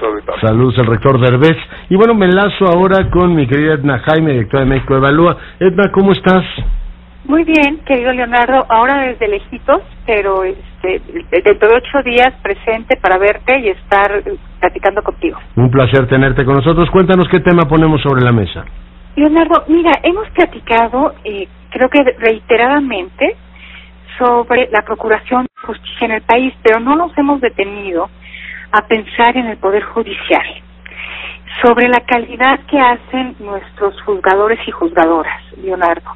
su auditorio. Saludos al rector Derbez. Y bueno, me enlazo ahora con mi querida Edna Jaime, directora de México Evalúa. Edna, ¿cómo estás? Muy bien, querido Leonardo, ahora desde lejitos, pero este, dentro de ocho días presente para verte y estar platicando contigo. Un placer tenerte con nosotros. Cuéntanos qué tema ponemos sobre la mesa. Leonardo, mira, hemos platicado, eh, creo que reiteradamente, sobre la procuración de justicia en el país, pero no nos hemos detenido a pensar en el Poder Judicial, sobre la calidad que hacen nuestros juzgadores y juzgadoras, Leonardo.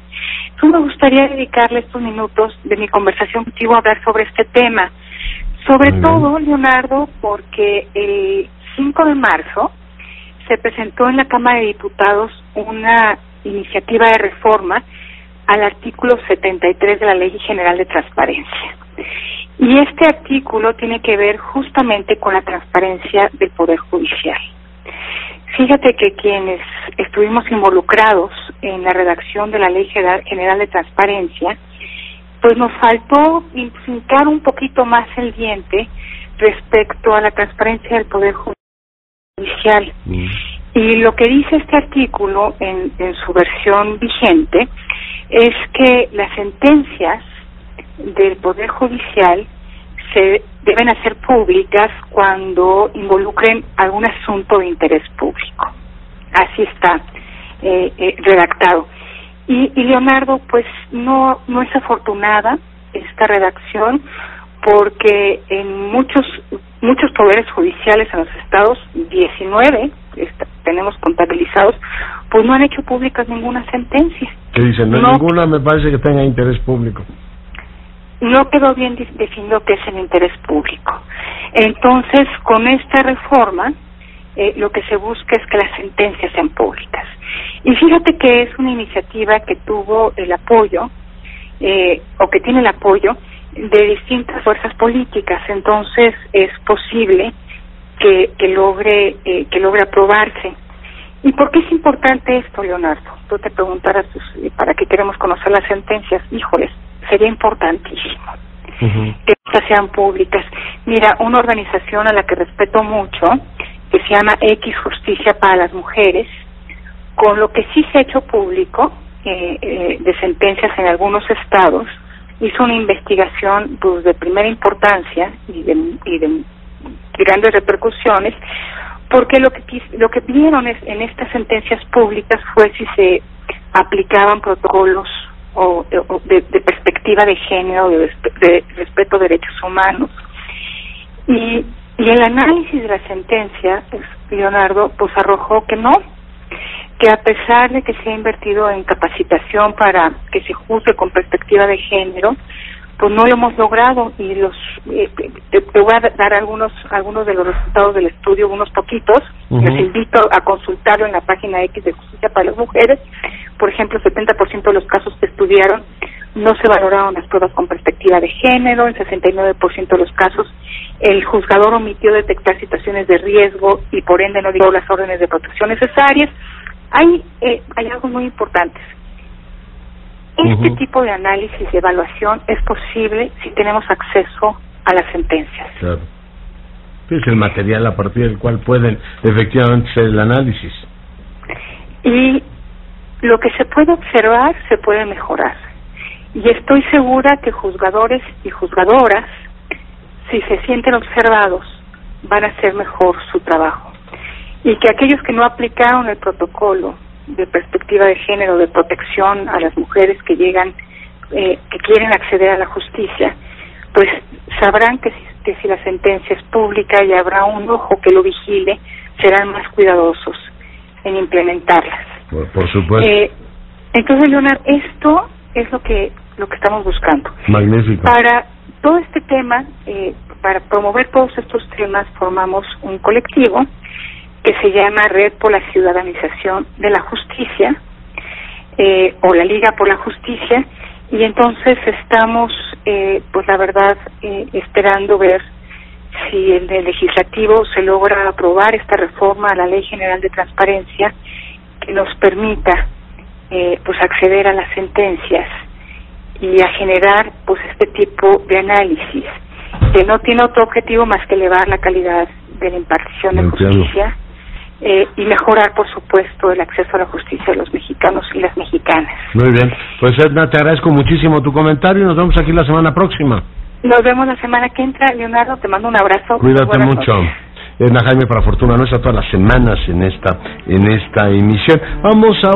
Tú me gustaría dedicarle estos minutos de mi conversación contigo a hablar sobre este tema, sobre todo, Leonardo, porque el 5 de marzo se presentó en la Cámara de Diputados una iniciativa de reforma al artículo 73 de la Ley General de Transparencia. Y este artículo tiene que ver justamente con la transparencia del Poder Judicial. Fíjate que quienes estuvimos involucrados en la redacción de la Ley General de Transparencia, pues nos faltó implicar un poquito más el diente respecto a la transparencia del Poder Judicial. Mm. Y lo que dice este artículo en, en su versión vigente es que las sentencias del Poder Judicial se deben hacer públicas cuando involucren algún asunto de interés público. Así está eh, eh, redactado. Y, y, Leonardo, pues no, no es afortunada esta redacción porque en muchos muchos poderes judiciales en los estados, 19 tenemos contabilizados, pues no han hecho públicas ninguna sentencia. ¿Qué dicen? No, ninguna me parece que tenga interés público. No quedó bien definido qué es el interés público. Entonces, con esta reforma, eh, lo que se busca es que las sentencias sean públicas. Y fíjate que es una iniciativa que tuvo el apoyo, eh, o que tiene el apoyo, de distintas fuerzas políticas. Entonces, es posible que, que logre eh, que logre aprobarse. ¿Y por qué es importante esto, Leonardo? Tú te preguntarás, pues, ¿para qué queremos conocer las sentencias? Híjoles, sería importantísimo que estas sean públicas. Mira, una organización a la que respeto mucho, que se llama X Justicia para las Mujeres, con lo que sí se ha hecho público eh, eh, de sentencias en algunos estados, hizo una investigación pues, de primera importancia y de, y de grandes repercusiones, porque lo que lo que pidieron es, en estas sentencias públicas fue si se aplicaban protocolos o, de, perspectiva de género, de, de, respeto a derechos humanos. Y, y el análisis de la sentencia, Leonardo, pues arrojó que no, que a pesar de que se ha invertido en capacitación para que se juzgue con perspectiva de género, pues no lo hemos logrado. Y los eh, te, voy a dar algunos algunos de los resultados del estudio unos poquitos. Les invito a consultarlo en la página X de Justicia para las Mujeres. Por ejemplo el 70% de los casos que estudiaron no se valoraron las pruebas con perspectiva de género en 69% de los casos el juzgador omitió detectar situaciones de riesgo y por ende no dio las órdenes de protección necesarias hay eh, hay algo muy importantes este tipo de análisis y evaluación es posible si tenemos acceso a las sentencias. Claro. Es el material a partir del cual pueden efectivamente hacer el análisis. Y lo que se puede observar se puede mejorar. Y estoy segura que juzgadores y juzgadoras, si se sienten observados, van a hacer mejor su trabajo. Y que aquellos que no aplicaron el protocolo de perspectiva de género, de protección a las mujeres que llegan, eh, que quieren acceder a la justicia, pues sabrán que si, que si la sentencia es pública y habrá un ojo que lo vigile, serán más cuidadosos en implementarlas. Por, supuesto. Eh, entonces, Leonard, esto es lo que lo que estamos buscando. Magnífico. Para todo este tema, eh, para promover todos estos temas, formamos un colectivo que se llama Red por la Ciudadanización de la Justicia eh, o la Liga por la Justicia y entonces estamos, eh, pues la verdad, eh, esperando ver si en el legislativo se logra aprobar esta reforma a la Ley General de Transparencia que nos permita eh, pues acceder a las sentencias y a generar pues este tipo de análisis que no tiene otro objetivo más que elevar la calidad de la impartición de justicia eh, y mejorar, por supuesto, el acceso a la justicia de los mexicanos y las mexicanas. Muy bien. Pues Edna, te agradezco muchísimo tu comentario y nos vemos aquí la semana próxima. Nos vemos la semana que entra. Leonardo, te mando un abrazo. Cuídate mucho. Edna Jaime para Fortuna Nuestra todas las semanas en esta en esta emisión. Vamos a